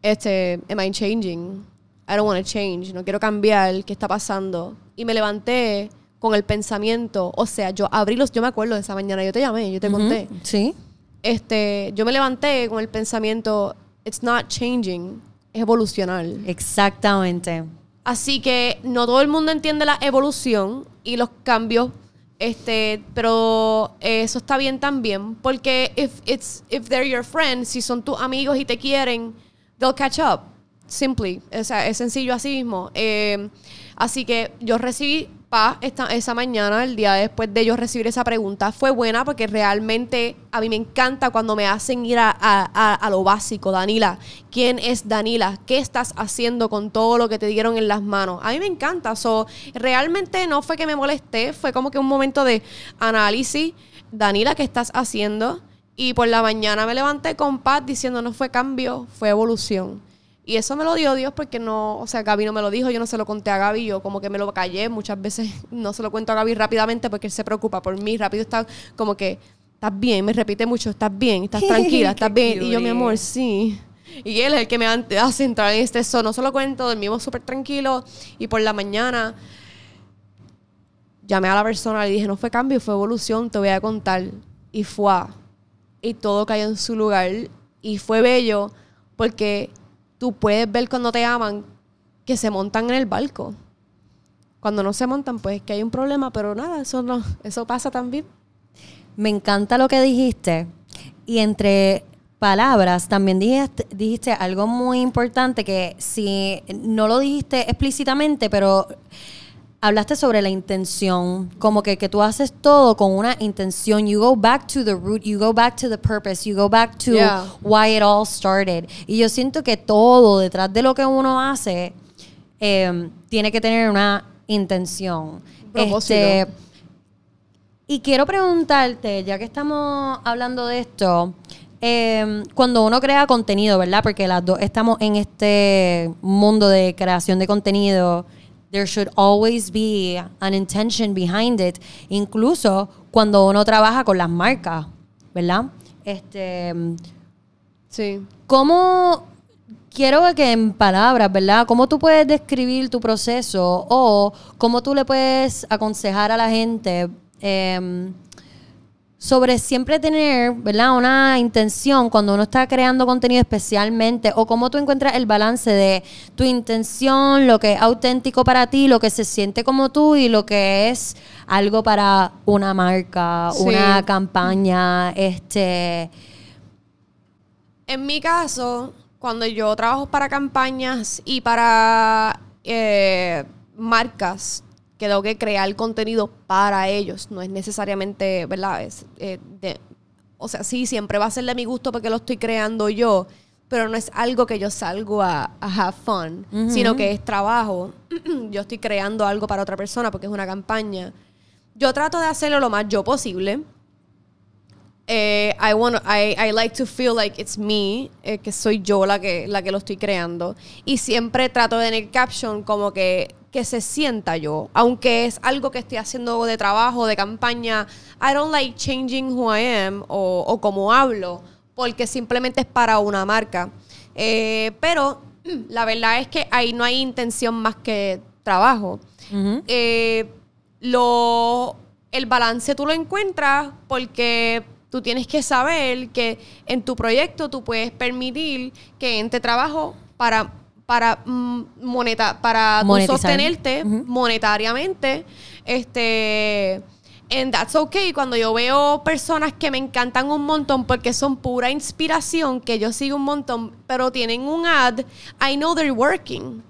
este, am I changing? I don't want to change, no quiero cambiar, ¿qué está pasando? Y me levanté con el pensamiento, o sea, yo abrí los, yo me acuerdo de esa mañana, yo te llamé, yo te conté. Ujú, Sí. Este, yo me levanté con el pensamiento, it's not changing, es evolucionar. Exactamente. Así que no todo el mundo entiende la evolución y los cambios, este, pero eso está bien también, porque if it's if they're your friends, si son tus amigos y te quieren, they'll catch up. Simply, o sea, es sencillo así mismo. Eh, así que yo recibí paz esta, esa mañana, el día después de yo recibir esa pregunta. Fue buena porque realmente a mí me encanta cuando me hacen ir a, a- lo básico. Danila, ¿quién es Danila? ¿Qué estás haciendo con todo lo que te dieron en las manos? A mí me encanta. So, realmente no fue que me molesté, fue como que un momento de análisis. Danila, ¿qué estás haciendo? Y por la mañana me levanté con paz diciendo no fue cambio, fue evolución. Y eso me lo dio Dios porque no, o sea, Gaby no me lo dijo, yo no se lo conté a Gaby, yo como que me lo callé, muchas veces [LAUGHS] no se lo cuento a Gaby rápidamente porque él se preocupa por mí, rápido está como que, estás bien, me repite mucho, estás bien, estás [LAUGHS] tranquila, estás bien. Y yo, mi amor, sí. Y él es el que me hace entrar en este son, no se lo cuento, dormimos súper tranquilo y por la mañana llamé a la persona y dije, no fue cambio, fue evolución, te voy a contar. Y fue. Y todo cayó en su lugar. Y fue bello porque tú puedes ver cuando te aman que se montan en el barco. Cuando no se montan, pues es que hay un problema, pero nada, eso no, eso pasa también. Me encanta lo que dijiste. Y entre palabras también dijiste, dijiste algo muy importante que si no lo dijiste explícitamente, pero hablaste sobre la intención, como que, que tú haces todo con una intención. You go back to the root, you go back to the purpose, you go back to Yeah. why it all started. Y yo siento que todo detrás de lo que uno hace eh, tiene que tener una intención. Propósito. Este, y quiero preguntarte, ya que estamos hablando de esto, eh, cuando uno crea contenido, ¿verdad? Porque las dos estamos en este mundo de creación de contenido, there should always be an intention behind it, incluso cuando uno trabaja con las marcas, ¿verdad? Este, Sí. ¿Cómo, quiero que en palabras, ¿verdad? ¿Cómo tú puedes describir tu proceso o cómo tú le puedes aconsejar a la gente em, sobre siempre tener, ¿verdad? Una intención cuando uno está creando contenido especialmente o cómo tú encuentras el balance de tu intención, lo que es auténtico para ti, lo que se siente como tú y lo que es algo para una marca, Sí. una campaña, este... En mi caso, cuando yo trabajo para campañas y para eh, marcas, que tengo que crear contenido para ellos, no es necesariamente, ¿verdad? Es, eh, de- o sea, sí, siempre va a ser de mi gusto porque lo estoy creando yo, pero no es algo que yo salgo a, a have fun, sino que es trabajo. [CLEARS THROAT] yo estoy creando algo para otra persona porque es una campaña. Yo trato de hacerlo lo más yo posible. Eh, I, want, I, I like to feel like it's me, eh, que soy yo la que, la que lo estoy creando. Y siempre trato de tener caption como que, que se sienta yo. Aunque es algo que estoy haciendo de trabajo, de campaña. I don't like changing who I am o, o cómo hablo, porque simplemente es para una marca. Eh, pero [CLEARS THROAT] la verdad es que ahí no hay intención más que trabajo. Eh, lo, el balance tú lo encuentras porque tú tienes que saber que en tu proyecto tú puedes permitir que entre trabajo para para mm, moneta para sostenerte monetariamente este and that's okay. Cuando yo veo personas que me encantan un montón porque son pura inspiración que yo sigo un montón pero tienen un ad I know they're working.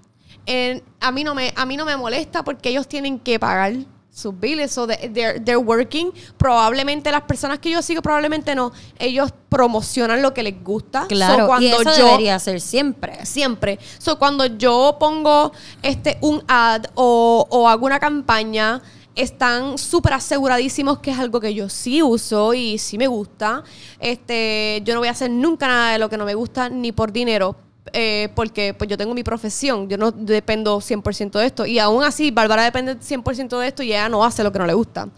And a mí no me a mí no me molesta porque ellos tienen que pagar sus biles, so they- they're, they're working. Probablemente las personas que yo sigo, probablemente no. Ellos promocionan lo que les gusta. So, Claro, cuando y eso yo, debería ser siempre. Siempre. So, cuando yo pongo este un ad o, o hago una campaña, están súper aseguradísimos que es algo que yo sí uso y sí me gusta. Este, yo no voy a hacer nunca nada de lo que no me gusta ni por dinero. Eh, porque pues yo tengo mi profesión, yo no dependo 100% de esto. Y aún así, Bárbara depende 100% de esto y ella no hace lo que no le gusta.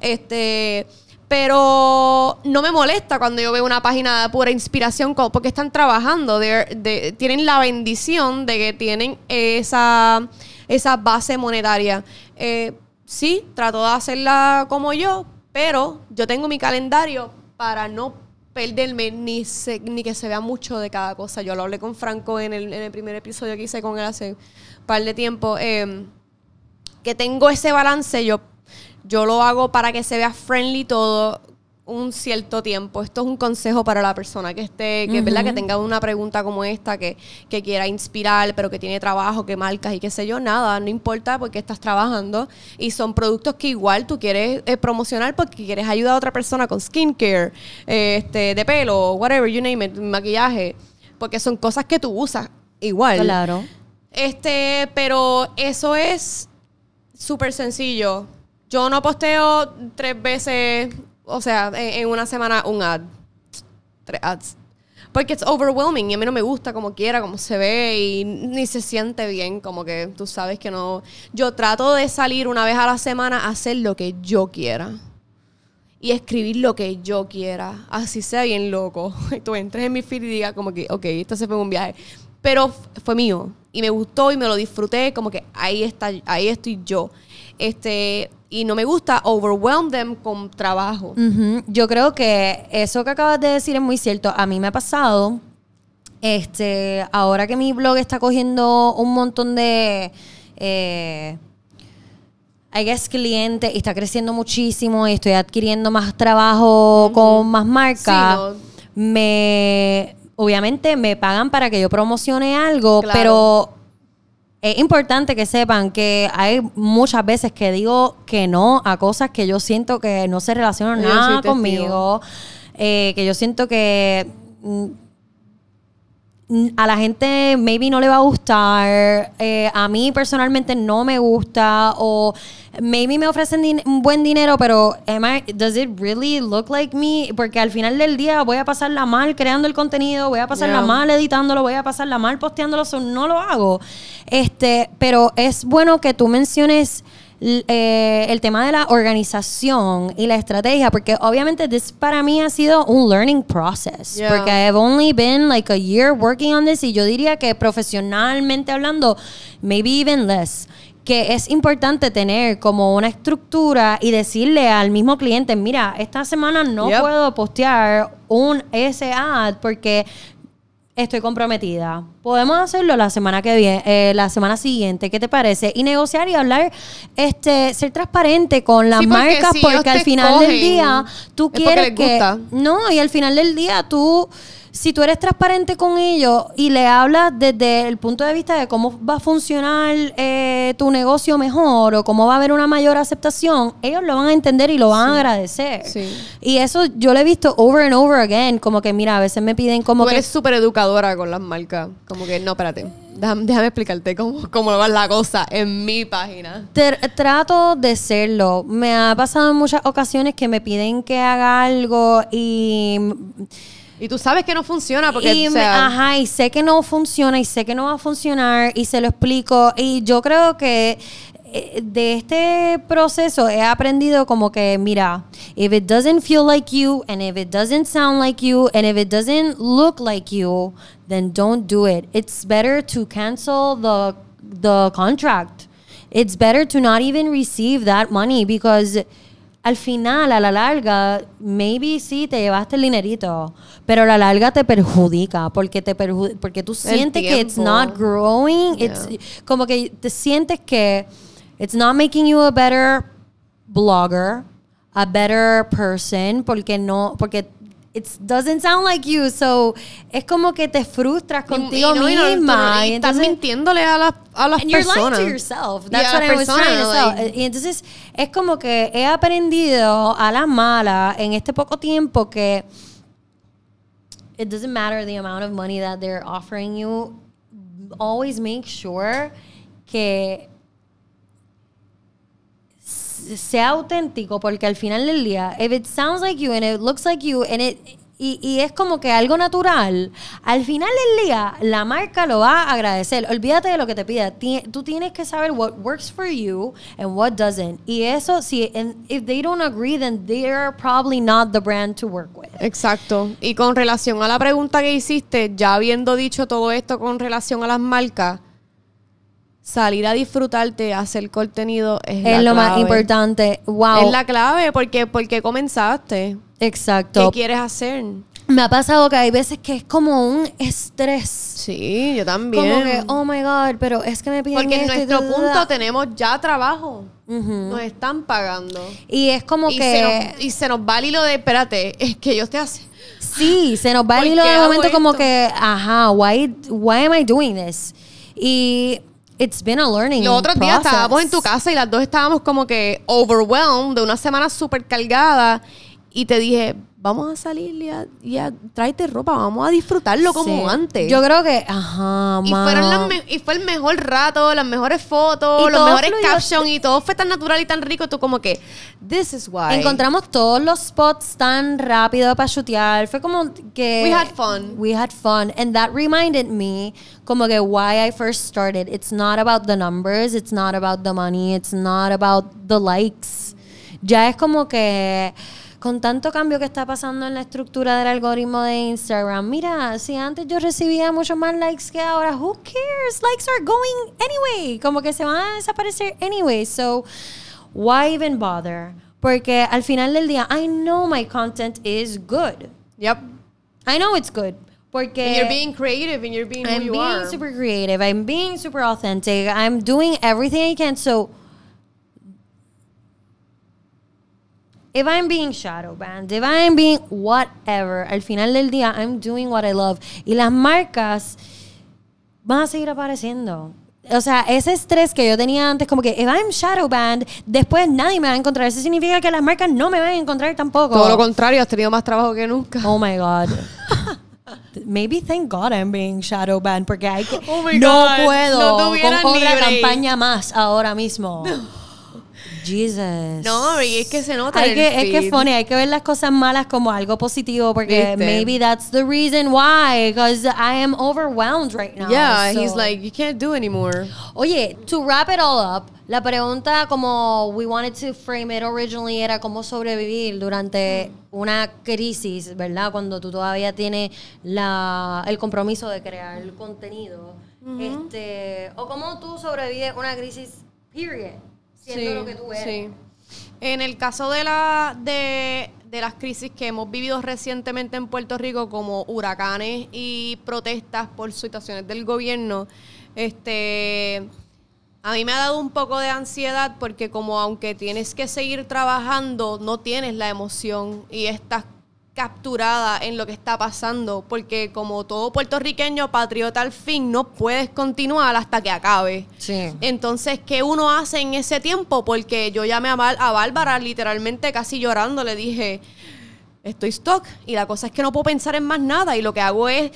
Este, pero no me molesta cuando yo veo una página de pura inspiración porque están trabajando, de- tienen la bendición de que tienen esa, esa base monetaria. Eh, sí, trato de hacerla como yo, pero yo tengo mi calendario para no perderme ni, se- ni que se vea mucho de cada cosa. Yo lo hablé con Franco en el, en el primer episodio que hice con él hace un par de tiempo. eh, que tengo ese balance, yo, yo lo hago para que se vea friendly todo un cierto tiempo. Esto es un consejo para la persona que esté, que, ¿verdad? que tenga una pregunta como esta, que, que quiera inspirar, pero que tiene trabajo, que marcas y qué sé yo, nada, no importa porque estás trabajando. Y son productos que igual tú quieres eh, promocionar porque quieres ayudar a otra persona con skincare, eh, este, de pelo, whatever, you name it, maquillaje. Porque son cosas que tú usas igual. Claro. Este, pero eso es súper sencillo. Yo no posteo tres veces, o sea, en, en una semana un ad. Tres ads. Porque es overwhelming y a mí no me gusta como quiera, como se ve y ni se siente bien, como que tú sabes que no. Yo trato de salir una vez a la semana a hacer lo que yo quiera y escribir lo que yo quiera, así sea bien loco. [LAUGHS] Y tú entres en mi feed y digas como que, ok, esto se fue un viaje. Pero fue mío y me gustó y me lo disfruté, como que ahí está, ahí estoy yo. Este, y no me gusta overwhelm them con trabajo. Yo creo que eso que acabas de decir es muy cierto. A mí me ha pasado, este, ahora que mi blog está cogiendo un montón de, eh, I guess, clientes y está creciendo muchísimo y estoy adquiriendo más trabajo con más marcas, Sí, me, obviamente me pagan para que yo promocione algo, Claro. pero es importante que sepan que hay muchas veces que digo que no a cosas que yo siento que no se relacionan nada conmigo, eh, que yo siento que mm, a la gente maybe no le va a gustar, eh, a mí personalmente no me gusta o maybe me ofrecen din- un buen dinero, pero am I- does it really look like me? Porque al final del día voy a pasarla mal creando el contenido, voy a pasarla Yeah. mal editándolo, voy a pasarla mal posteándolo, so no lo hago. Este, pero es bueno que tú menciones eh, el tema de la organización y la estrategia, porque obviamente this para mí ha sido un learning process, Yeah. porque I've only been like a year working on this y yo diría que profesionalmente hablando, maybe even less que es importante tener como una estructura y decirle al mismo cliente, mira, esta semana no Yep. puedo postear un ad porque estoy comprometida. Podemos hacerlo la semana que viene, eh, la semana siguiente, ¿qué te parece? Y negociar y hablar, este, ser transparente con las Sí, porque marcas, si porque al final del día tú quieres que no, y al final del día tú, si tú eres transparente con ellos y le hablas desde el punto de vista de cómo va a funcionar eh, tu negocio mejor o cómo va a haber una mayor aceptación, ellos lo van a entender y lo van a agradecer. Sí. Y eso yo lo he visto over and over again, como que mira, a veces me piden como Tú que... eres súper educadora con las marcas. Como que, no, espérate. Déjame, déjame explicarte cómo, cómo va la cosa en mi página. Tr- trato de serlo. Me ha pasado en muchas ocasiones que me piden que haga algo y Y tú sabes que no funciona porque, y o sea, ajá, y sé que no funciona y sé que no va a funcionar y se lo explico. Y yo creo que eh, de este proceso he aprendido como que, mira, if it doesn't feel like you and if it doesn't sound like you and if it doesn't look like you, then don't do it. It's better to cancel the the contract. It's better to not even receive that money because al final, a la larga, maybe sí te llevaste el dinerito, pero a la larga te perjudica porque te perju- porque tú sientes que it's not growing, it's como que te sientes que it's not making you a better blogger, a better person, porque no, porque It doesn't sound like you, so es como que te frustras contigo Y no, y no, misma. y y estás entonces- mintiéndole a las, a las And you're lying personas. to yourself. That's a what las I was trying to personas, say. like- Y entonces es como que he aprendido a la mala en este poco tiempo que it doesn't matter the amount of money that they're offering you. Always make sure que sea auténtico porque al final del día if it sounds like you and it looks like you and it y, y es como que algo natural, al final del día la marca lo va a agradecer. Olvídate de lo que te pida. Ti- Tú tienes que saber what works for you and what doesn't. Y eso, si and if they don't agree, then they're probably not the brand to work with. Exacto. Y con relación a la pregunta que hiciste, ya habiendo dicho todo esto con relación a las marcas, salir a disfrutarte, hacer contenido es, Es la lo más clave. importante. Wow. Es la clave porque, porque comenzaste. Exacto. ¿Qué quieres hacer? Me ha pasado que hay veces que es como un estrés. Sí, yo también. Como que, oh my God, pero es que me piden porque en esto nuestro punto tenemos ya trabajo. Ujú. Nos están pagando. Y es como Y que... se, nos, y se nos va el hilo de, espérate, [LAUGHS] es que yo estoy haciendo... Sí, se nos va ¿Por el hilo de momento como esto? que, ajá, why, why am I doing this? Y it's been a learning Los otros días estábamos en tu casa y las dos estábamos como que overwhelmed de una semana súper cargada y te dije, vamos a salir y a, y a- tráete ropa, vamos a disfrutarlo como Sí. antes. Yo creo que, ajá, y, fueron las me- y fue el mejor rato, las mejores fotos, Y los mejores captions y todo fue tan natural y tan rico. Tú como que, this is why. Encontramos todos los spots tan rápido para chutear. Fue como que... We had fun. We had fun. And that reminded me como que why I first started. It's not about the numbers. It's not about the money. It's not about the likes. Ya es como que con tanto cambio que está pasando en la estructura del algoritmo de Instagram, mira, si antes yo recibía muchos más likes que ahora, who cares? Likes are going anyway. Como que se van a desaparecer anyway. So, why even bother? Porque al final del día, I know my content is good. Yep. I know it's good. Porque And you're being creative and you're being who I'm you being are. super creative. I'm being super authentic. I'm doing everything I can. So if I'm being shadow banned, if I'm being whatever, al final del día, I'm doing what I love. Y las marcas van a seguir apareciendo. O sea, ese estrés que yo tenía antes, como que if I'm shadow banned, después nadie me va a encontrar. Eso significa que las marcas no me van a encontrar tampoco. Todo lo contrario, has tenido más trabajo que nunca. Oh my God. [LAUGHS] Maybe thank God I'm being shadow banned porque hay que [LAUGHS] Oh my no God, puedo no con otra campaña más ahora mismo. Jesus. No, y es que se nota Hay que, es que es funny, hay que ver las cosas malas como algo positivo porque ¿Viste? maybe that's the reason why because I am overwhelmed right now. Yeah, so- he's like, you can't do anymore. Oye, to wrap it all up, la pregunta como we wanted to frame it originally era cómo sobrevivir durante una crisis, ¿verdad? Cuando tú todavía tienes la, el compromiso de crear el contenido. este, o cómo tú sobrevives una crisis, period, siendo lo que tú eres. sí. En el caso de, la, de, de las crisis que hemos vivido recientemente en Puerto Rico, como huracanes y protestas por situaciones del gobierno, este, a mí me ha dado un poco de ansiedad porque como aunque tienes que seguir trabajando, no tienes la emoción y estás capturada en lo que está pasando, porque como todo puertorriqueño patriota al fin, no puedes continuar hasta que acabe. Sí. Entonces, ¿qué uno hace en ese tiempo? Porque yo llamé a, a Bárbara literalmente casi llorando, le dije, estoy stuck y la cosa es que no puedo pensar en más nada y lo que hago es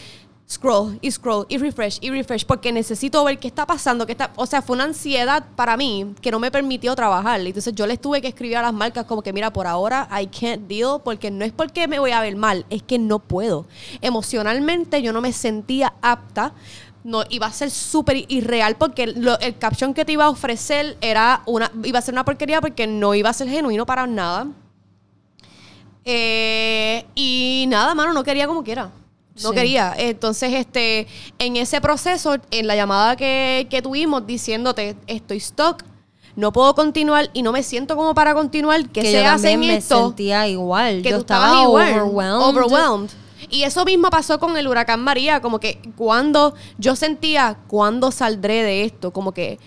scroll y scroll y refresh y refresh porque necesito ver qué está pasando, qué está, o sea, fue una ansiedad para mí que no me permitió trabajar. Entonces yo les tuve que escribir a las marcas como que mira, por ahora I can't deal porque no es porque me voy a ver mal, es que no puedo. Emocionalmente yo no me sentía apta no iba a ser súper irreal porque lo- el caption que te iba a ofrecer era una iba a ser una porquería porque no iba a ser genuino para nada Eh, y nada mano no quería como quiera no Sí. quería entonces este en ese proceso en la llamada que, que tuvimos diciéndote estoy stuck no puedo continuar y no me siento como para continuar ¿qué que se yo hace en me esto? sentía igual. que yo tú estaba igual, overwhelmed. overwhelmed. Y eso mismo pasó con el huracán María, como que cuando yo sentía, ¿cuándo saldré de esto? Como que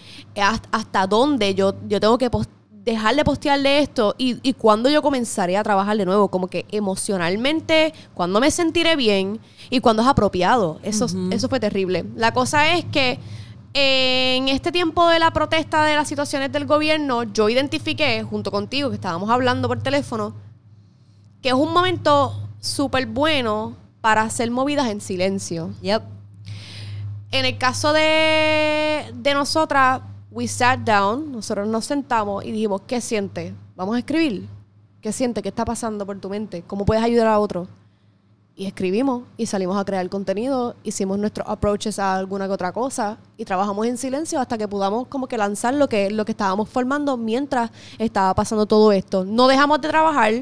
hasta, hasta dónde yo, yo tengo que pos- dejar de postear de esto y, y cuando yo comenzaré a trabajar de nuevo, como que emocionalmente, cuando me sentiré bien y cuando es apropiado. Eso, eso fue terrible. La cosa es que en este tiempo de la protesta de las situaciones del gobierno, yo identifiqué, junto contigo, que estábamos hablando por teléfono, que es un momento súper bueno para hacer movidas en silencio. Yep. En el caso de, de nosotras, we sat down, nosotros nos sentamos y dijimos, ¿qué sientes? Vamos a escribir. ¿Qué sientes? ¿Qué está pasando por tu mente? ¿Cómo puedes ayudar a otro? Y escribimos y salimos a crear contenido, hicimos nuestros approaches a alguna que otra cosa y trabajamos en silencio hasta que podamos como que lanzar lo que, lo que estábamos formando mientras estaba pasando todo esto. No dejamos de trabajar,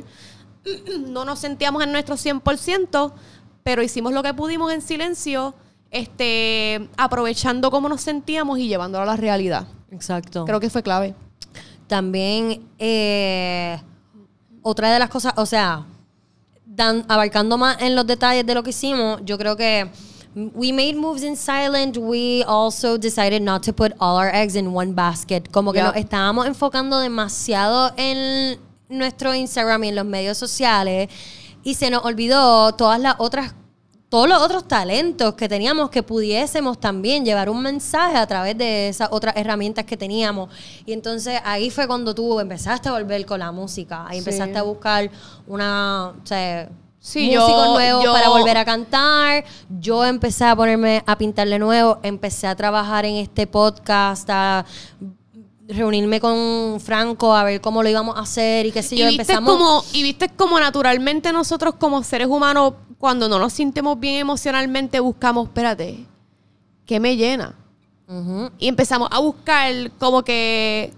[CLEARS THROAT] no nos sentíamos en nuestro 100%, pero hicimos lo que pudimos en silencio, este, aprovechando cómo nos sentíamos y llevándolo a la realidad. Exacto. Creo que fue clave. También, eh, otra de las cosas, o sea, dan, abarcando más en los detalles de lo que hicimos, yo creo que we made moves in silent. We also decided not to put all our eggs in one basket. Como que Yeah. nos estábamos enfocando demasiado en nuestro Instagram y en los medios sociales y se nos olvidó todas las otras todos los otros talentos que teníamos que pudiésemos también llevar un mensaje a través de esas otras herramientas que teníamos. Y entonces ahí fue cuando tú empezaste a volver con la música. Ahí Sí. empezaste a buscar una, o sea, Sí, músicos yo- nuevos yo- para volver a cantar. Yo empecé a ponerme a pintar de nuevo. Empecé a trabajar en este podcast, a reunirme con Franco a ver cómo lo íbamos a hacer y qué sé yo. y viste Empezamos. como y viste como naturalmente nosotros como seres humanos cuando no nos sentimos bien emocionalmente buscamos espérate qué me llena y empezamos a buscar como que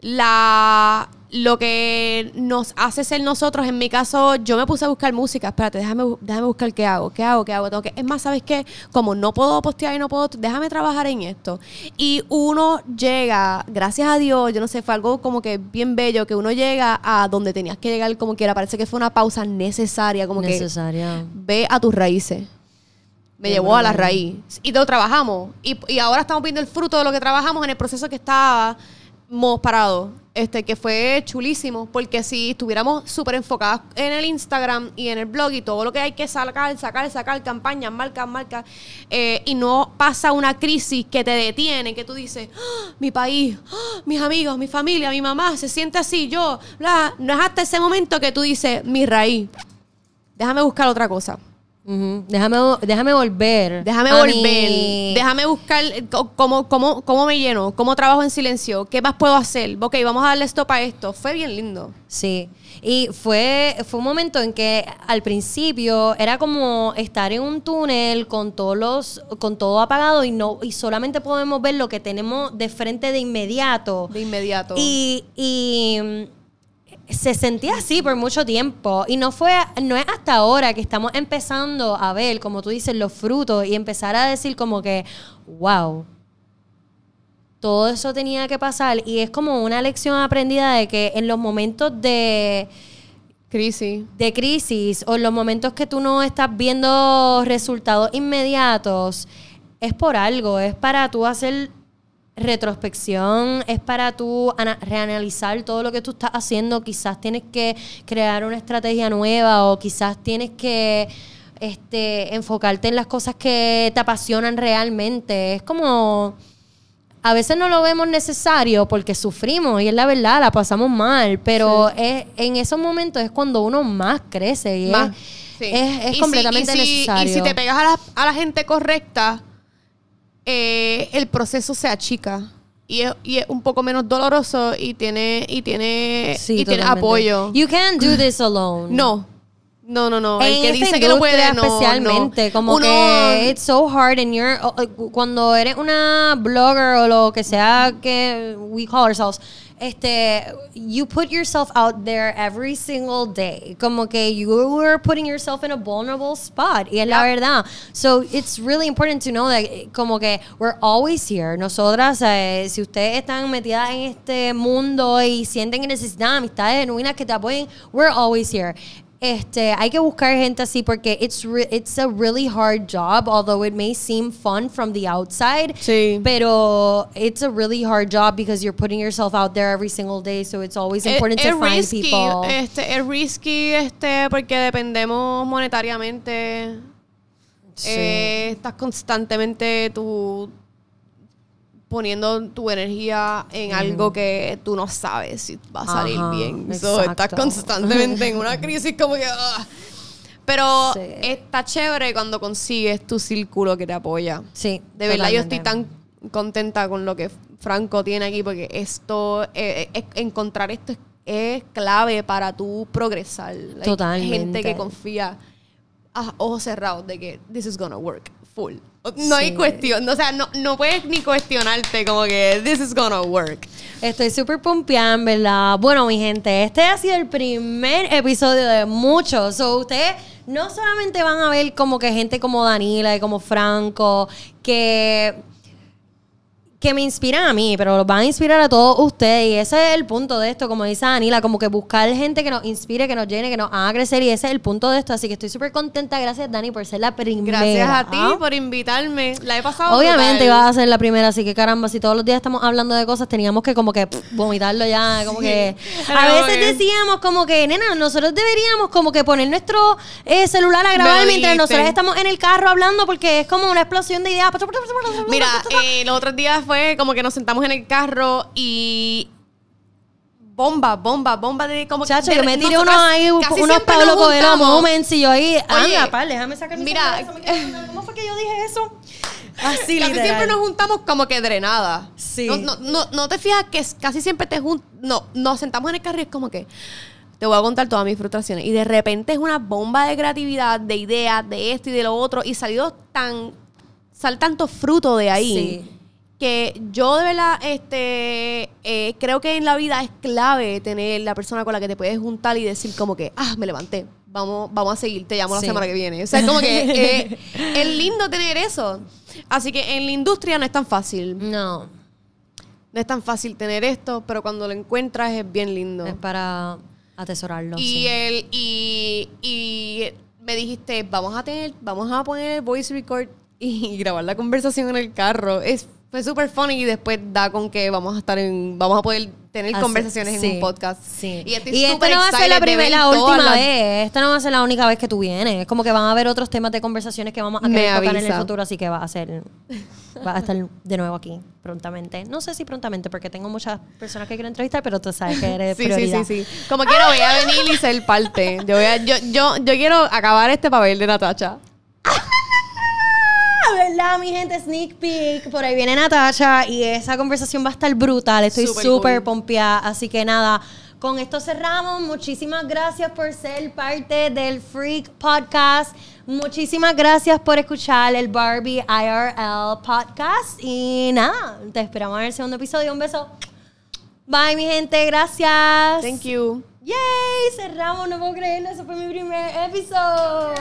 la lo que nos hace ser nosotros en mi caso yo me puse a buscar música espérate déjame déjame buscar qué hago qué hago qué hago tengo que es más sabes qué como no puedo postear y no puedo déjame trabajar en esto y uno llega gracias a Dios yo no sé fue algo como que bien bello que uno llega a donde tenías que llegar como quiera parece que fue una pausa necesaria como que Necesaria. ve a tus raíces. Me llevó a la raíz. Y lo trabajamos. Y, y ahora estamos viendo el fruto de lo que trabajamos en el proceso que estábamos parados. Este, que fue chulísimo. Porque si estuviéramos súper enfocadas en el Instagram y en el blog y todo lo que hay que sacar, sacar, sacar, campañas, marcas, marcas, eh, y no pasa una crisis que te detiene, que tú dices, "Ah, mi país, ah, mis amigos, mi familia, mi mamá, se siente así, yo, bla. No es hasta ese momento que tú dices, mi raíz. Déjame buscar otra cosa. Déjame, déjame volver. Déjame a volver. Déjame buscar eh, cómo, cómo, cómo me lleno, cómo trabajo en silencio, qué más puedo hacer. Ok, vamos a darle stop a esto. Fue bien lindo. Sí. Y fue, fue un momento en que al principio era como estar en un túnel con todos los, con todo apagado y no, y solamente podemos ver lo que tenemos de frente de inmediato. De inmediato. Y, y, mm, se sentía así por mucho tiempo. Y no fue, no es hasta ahora que estamos empezando a ver, como tú dices, los frutos y empezar a decir como que, wow. Todo eso tenía que pasar. Y es como una lección aprendida de que en los momentos de, Crisis. de crisis o en los momentos que tú no estás viendo resultados inmediatos, es por algo, es para tú hacer retrospección, es para tú ana- reanalizar todo lo que tú estás haciendo, quizás tienes que crear una estrategia nueva o quizás tienes que este, enfocarte en las cosas que te apasionan realmente. Es como... A veces no lo vemos necesario porque sufrimos y es la verdad, la pasamos mal, pero es, en esos momentos es cuando uno más crece y es-. Sí. es, es Y si- completamente y si- necesario. Y si te pegas a la, a la gente correcta, eh, el proceso se achica. Y es, y es un poco menos doloroso y tiene, y tiene, Sí, y tiene totalmente. apoyo. You can't do this alone. No. No, no, no. El que dice que no industria puede, no. especialmente, no. como Uno- que it's so hard and you're cuando eres una blogger o lo que sea que we call ourselves, este, you put yourself out there every single day, como que you are putting yourself in a vulnerable spot y es la verdad. So it's really important to know that como que we're always here. Nosotras, eh, si ustedes están metidas en este mundo y sienten que necesitan amistades genuinas que te apoyen, we're always here. Este, hay que buscar gente así porque it's re- it's a really hard job, although it may seem fun from the outside. Sí. Pero it's a really hard job because you're putting yourself out there every single day, so it's always important es, to find risky, people. Este, es risky este, porque dependemos monetariamente. Sí. Eh, estás constantemente tú poniendo tu energía en algo que tú no sabes si va a salir Ajá, bien. So, estás constantemente en una [LAUGHS] crisis como que... ah. Pero Sí. está chévere cuando consigues tu círculo que te apoya. sí, De verdad, yo estoy tan contenta con lo que Franco tiene aquí porque esto, eh, eh, encontrar esto es, es clave para tu progresar. Totalmente. Gente que confía a ojos cerrados de que this is gonna work full. No hay cuestión, o sea, no, no puedes ni cuestionarte como que this is gonna work. Estoy súper pompeada, en verdad. Bueno, mi gente, este ha sido el primer episodio de muchos. So, ustedes no solamente van a ver como que gente como Danila y como Franco, que que me inspiran a mí, pero los van a inspirar a todos ustedes. Y ese es el punto de esto, como dice Danila, como que buscar gente que nos inspire, que nos llene, que nos haga crecer. Y ese es el punto de esto. Así que estoy súper contenta. Gracias, Dani, por ser la primera. Gracias a ti por invitarme. La he pasado Obviamente iba a ser la primera, así que caramba, si todos los días estamos hablando de cosas, teníamos que como que pff, vomitarlo ya, como que... [LAUGHS] A veces decíamos como que, nena, nosotros deberíamos como que poner nuestro eh, celular a grabar mientras nosotros estamos en el carro hablando porque es como una explosión de ideas. Mira, eh, los otros días fue como que nos sentamos en el carro y bomba, bomba, bomba de como Chacho, de- yo me tiré unos ahí, unos Pablo Coelho moments y yo ahí, Oye, anda, par, déjame sacar mi mira, celular, ¿cómo fue que yo dije eso? [LAUGHS] Así, Casi literal. siempre nos juntamos como que drenadas. Sí. No, no, no, no te fijas que casi siempre te jun no, nos sentamos en el carro y es como que te voy a contar todas mis frustraciones. Y de repente es una bomba de creatividad, de ideas, de esto y de lo otro. Y salió tan, sal tanto fruto de ahí. Sí. Que yo de verdad este, eh, creo que en la vida es clave tener la persona con la que te puedes juntar y decir como que, ah, me levanté, vamos, vamos a seguir, te llamo Sí. la semana que viene. O sea, es como que [LAUGHS] eh, es lindo tener eso. Así que en la industria no es tan fácil. No, No es tan fácil tener esto, pero cuando lo encuentras es bien lindo. es para atesorarlo. y sí. el y, y me dijiste, vamos a tener, vamos a poner el voice record y [LAUGHS] grabar la conversación en el carro. Es fue súper funny y después da con que vamos a estar en vamos a poder tener Así- conversaciones sí, en un podcast. Sí. Y estoy Y esto no va a ser la, primera, la última las- vez. Esta no va a ser la única vez que tú vienes. Es como que van a haber otros temas de conversaciones que vamos a querer tocar en el futuro, así que va a ser. Va a estar de nuevo aquí prontamente. No sé si prontamente, porque tengo muchas personas que quiero entrevistar, pero tú sabes que eres [LAUGHS] Sí, sí, prioridad. sí, sí. Como quiero, voy a venir y ser parte. Yo, voy a- yo, yo, yo quiero acabar este papel de Natacha. ¿Verdad, mi gente? Sneak peek. Por ahí viene Natasha y esa conversación va a estar brutal. Estoy Súper súper cool. pompeada. Así que nada, con esto cerramos. Muchísimas gracias por ser parte del Freak Podcast. Muchísimas gracias por escuchar el Barbie IRL Podcast. Y nada, te esperamos en el segundo episodio. Un beso. Bye, mi gente. Gracias. Thank you. Yay, cerramos. No puedo creerlo. Eso fue mi primer episodio.